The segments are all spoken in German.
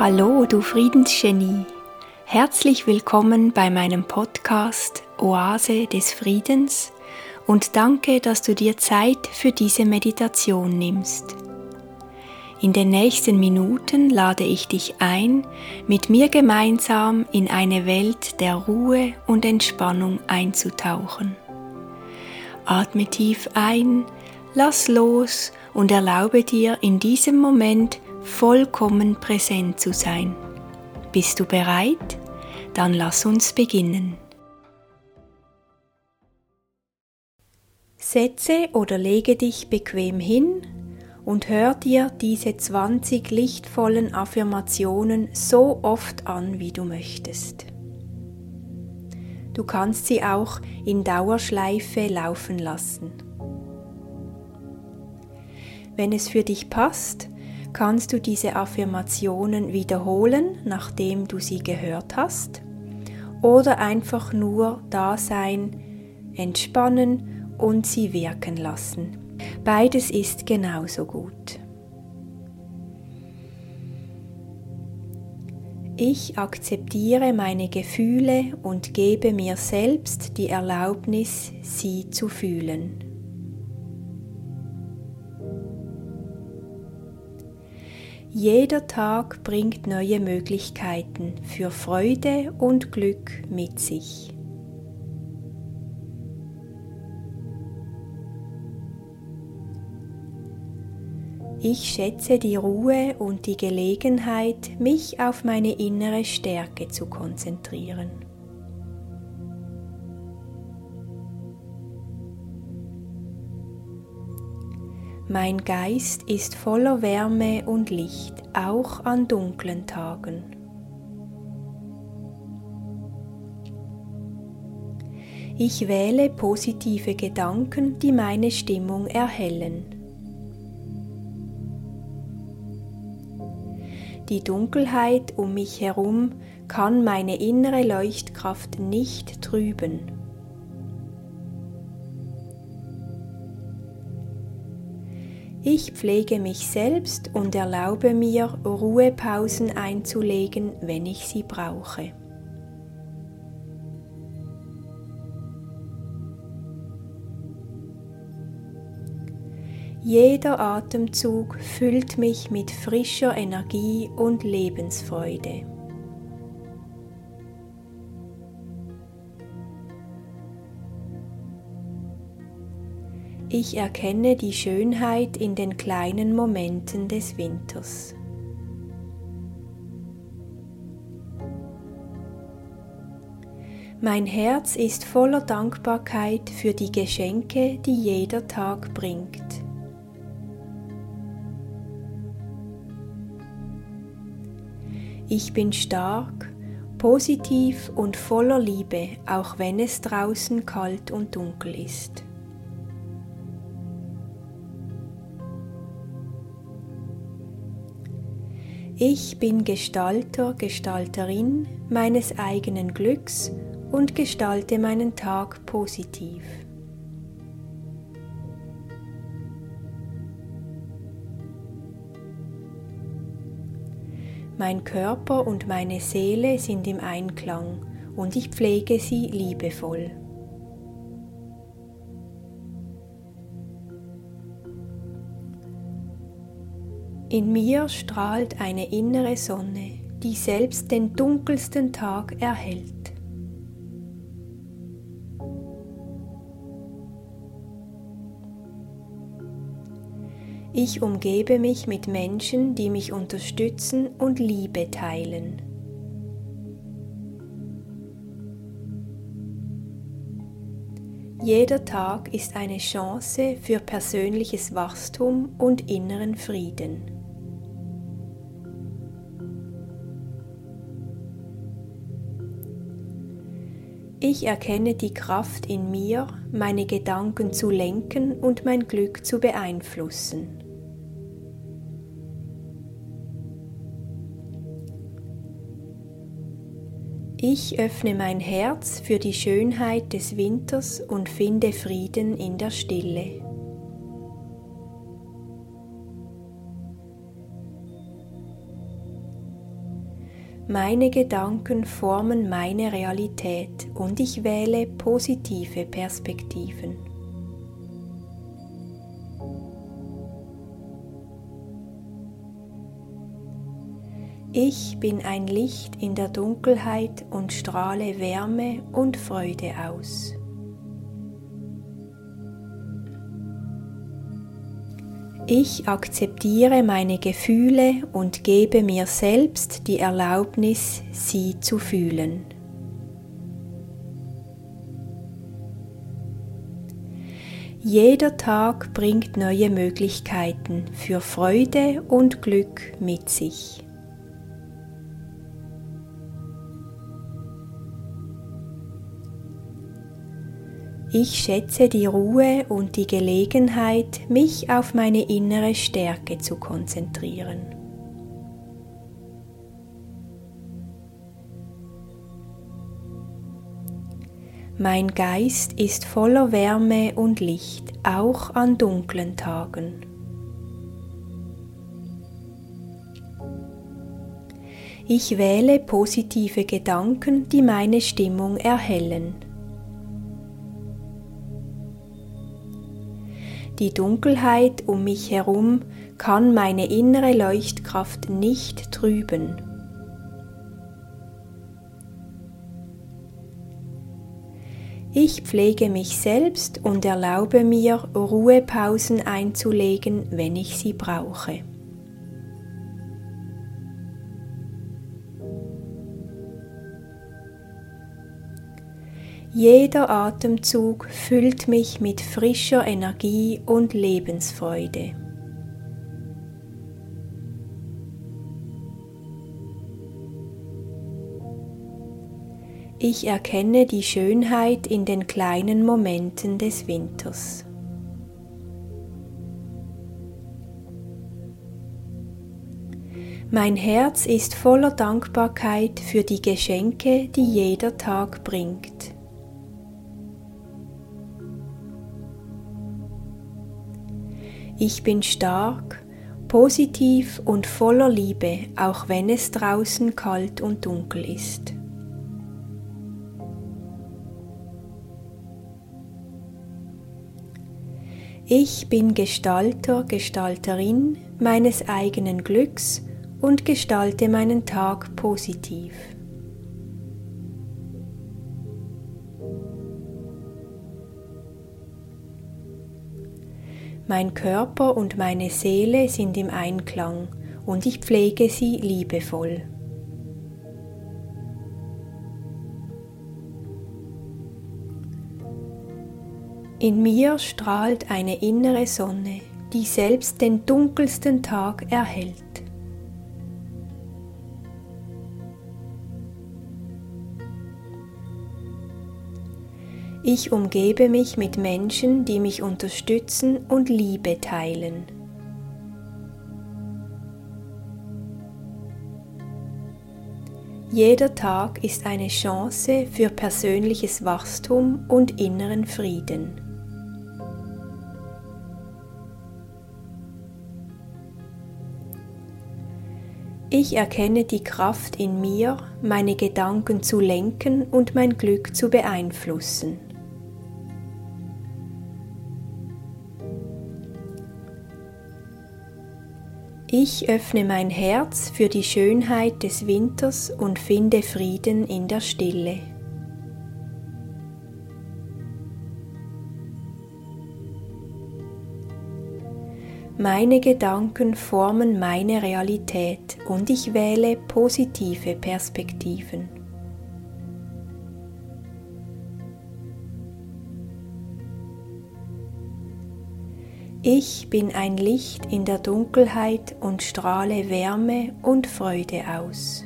Hallo, du Friedensgenie. Herzlich willkommen bei meinem Podcast Oase des Friedens und danke, dass du dir Zeit für diese Meditation nimmst. In den nächsten Minuten lade ich dich ein, mit mir gemeinsam in eine Welt der Ruhe und Entspannung einzutauchen. Atme tief ein, lass los und erlaube dir in diesem Moment vollkommen präsent zu sein. Bist du bereit? Dann lass uns beginnen. Setze oder lege dich bequem hin und hör dir diese 20 lichtvollen Affirmationen so oft an, wie du möchtest. Du kannst sie auch in Dauerschleife laufen lassen. Wenn es für dich passt, kannst du diese Affirmationen wiederholen, nachdem du sie gehört hast, oder einfach nur da sein, entspannen und sie wirken lassen. Beides ist genauso gut. Ich akzeptiere meine Gefühle und gebe mir selbst die Erlaubnis, sie zu fühlen. Jeder Tag bringt neue Möglichkeiten für Freude und Glück mit sich. Ich schätze die Ruhe und die Gelegenheit, mich auf meine innere Stärke zu konzentrieren. Mein Geist ist voller Wärme und Licht, auch an dunklen Tagen. Ich wähle positive Gedanken, die meine Stimmung erhellen. Die Dunkelheit um mich herum kann meine innere Leuchtkraft nicht trüben. Ich pflege mich selbst und erlaube mir, Ruhepausen einzulegen, wenn ich sie brauche. Jeder Atemzug füllt mich mit frischer Energie und Lebensfreude. Ich erkenne die Schönheit in den kleinen Momenten des Winters. Mein Herz ist voller Dankbarkeit für die Geschenke, die jeder Tag bringt. Ich bin stark, positiv und voller Liebe, auch wenn es draußen kalt und dunkel ist. Ich bin Gestalter, Gestalterin meines eigenen Glücks und gestalte meinen Tag positiv. Mein Körper und meine Seele sind im Einklang und ich pflege sie liebevoll. In mir strahlt eine innere Sonne, die selbst den dunkelsten Tag erhält. Ich umgebe mich mit Menschen, die mich unterstützen und Liebe teilen. Jeder Tag ist eine Chance für persönliches Wachstum und inneren Frieden. Ich erkenne die Kraft in mir, meine Gedanken zu lenken und mein Glück zu beeinflussen. Ich öffne mein Herz für die Schönheit des Winters und finde Frieden in der Stille. Meine Gedanken formen meine Realität und ich wähle positive Perspektiven. Ich bin ein Licht in der Dunkelheit und strahle Wärme und Freude aus. Ich akzeptiere meine Gefühle und gebe mir selbst die Erlaubnis, sie zu fühlen. Jeder Tag bringt neue Möglichkeiten für Freude und Glück mit sich. Ich schätze die Ruhe und die Gelegenheit, mich auf meine innere Stärke zu konzentrieren. Mein Geist ist voller Wärme und Licht, auch an dunklen Tagen. Ich wähle positive Gedanken, die meine Stimmung erhellen. Die Dunkelheit um mich herum kann meine innere Leuchtkraft nicht trüben. Ich pflege mich selbst und erlaube mir, Ruhepausen einzulegen, wenn ich sie brauche. Jeder Atemzug füllt mich mit frischer Energie und Lebensfreude. Ich erkenne die Schönheit in den kleinen Momenten des Winters. Mein Herz ist voller Dankbarkeit für die Geschenke, die jeder Tag bringt. Ich bin stark, positiv und voller Liebe, auch wenn es draußen kalt und dunkel ist. Ich bin Gestalter, Gestalterin meines eigenen Glücks und gestalte meinen Tag positiv. Mein Körper und meine Seele sind im Einklang und ich pflege sie liebevoll. In mir strahlt eine innere Sonne, die selbst den dunkelsten Tag erhält. Ich umgebe mich mit Menschen, die mich unterstützen und Liebe teilen. Jeder Tag ist eine Chance für persönliches Wachstum und inneren Frieden. Ich erkenne die Kraft in mir, meine Gedanken zu lenken und mein Glück zu beeinflussen. Ich öffne mein Herz für die Schönheit des Winters und finde Frieden in der Stille. Meine Gedanken formen meine Realität und ich wähle positive Perspektiven. Ich bin ein Licht in der Dunkelheit und strahle Wärme und Freude aus.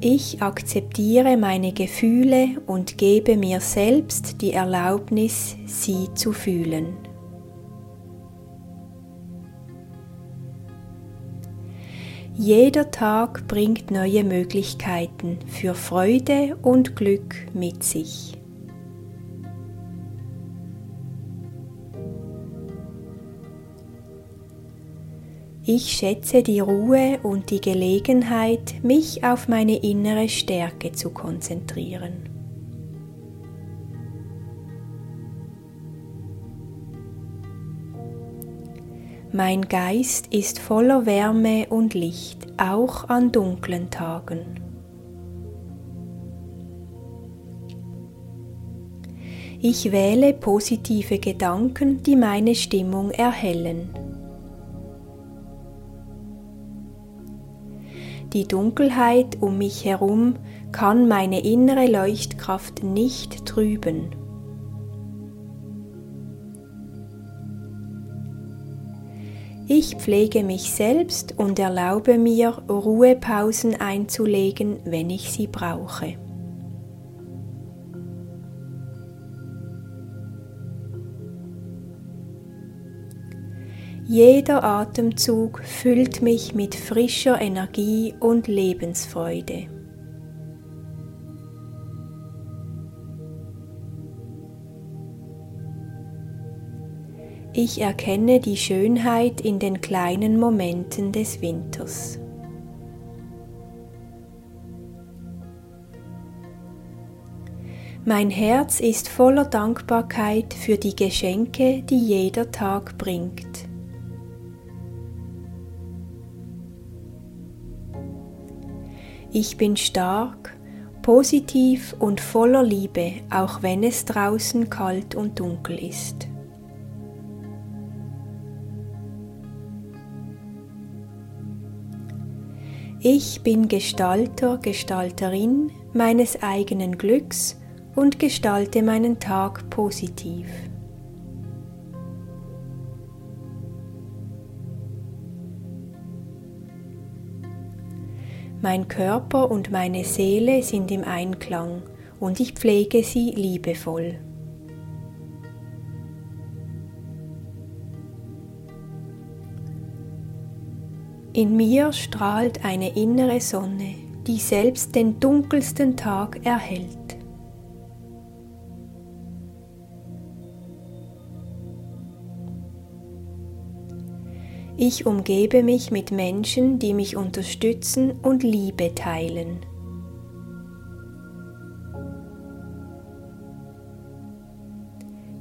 Ich akzeptiere meine Gefühle und gebe mir selbst die Erlaubnis, sie zu fühlen. Jeder Tag bringt neue Möglichkeiten für Freude und Glück mit sich. Ich schätze die Ruhe und die Gelegenheit, mich auf meine innere Stärke zu konzentrieren. Mein Geist ist voller Wärme und Licht, auch an dunklen Tagen. Ich wähle positive Gedanken, die meine Stimmung erhellen. Die Dunkelheit um mich herum kann meine innere Leuchtkraft nicht trüben. Ich pflege mich selbst und erlaube mir, Ruhepausen einzulegen, wenn ich sie brauche. Jeder Atemzug füllt mich mit frischer Energie und Lebensfreude. Ich erkenne die Schönheit in den kleinen Momenten des Winters. Mein Herz ist voller Dankbarkeit für die Geschenke, die jeder Tag bringt. Ich bin stark, positiv und voller Liebe, auch wenn es draußen kalt und dunkel ist. Ich bin Gestalter, Gestalterin meines eigenen Glücks und gestalte meinen Tag positiv. Mein Körper und meine Seele sind im Einklang und ich pflege sie liebevoll. In mir strahlt eine innere Sonne, die selbst den dunkelsten Tag erhält. Ich umgebe mich mit Menschen, die mich unterstützen und Liebe teilen.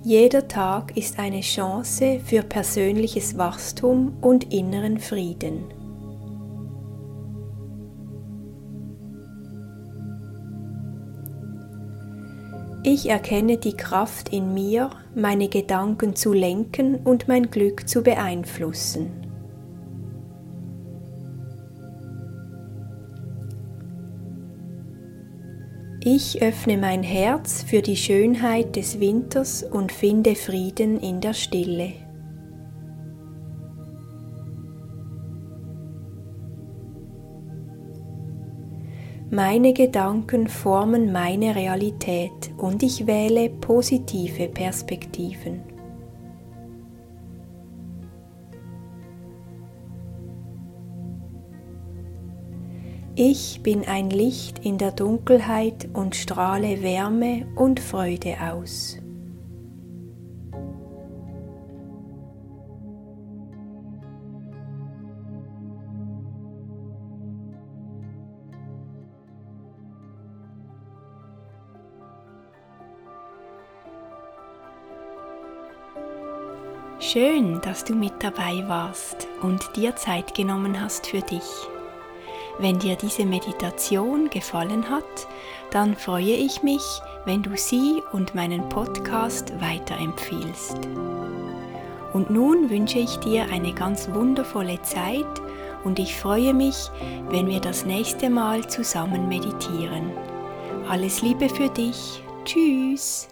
Jeder Tag ist eine Chance für persönliches Wachstum und inneren Frieden. Ich erkenne die Kraft in mir, meine Gedanken zu lenken und mein Glück zu beeinflussen. Ich öffne mein Herz für die Schönheit des Winters und finde Frieden in der Stille. Meine Gedanken formen meine Realität und ich wähle positive Perspektiven. Ich bin ein Licht in der Dunkelheit und strahle Wärme und Freude aus. Schön, dass du mit dabei warst und dir Zeit genommen hast für dich. Wenn dir diese Meditation gefallen hat, dann freue ich mich, wenn du sie und meinen Podcast weiterempfiehlst. Und nun wünsche ich dir eine ganz wundervolle Zeit und ich freue mich, wenn wir das nächste Mal zusammen meditieren. Alles Liebe für dich. Tschüss.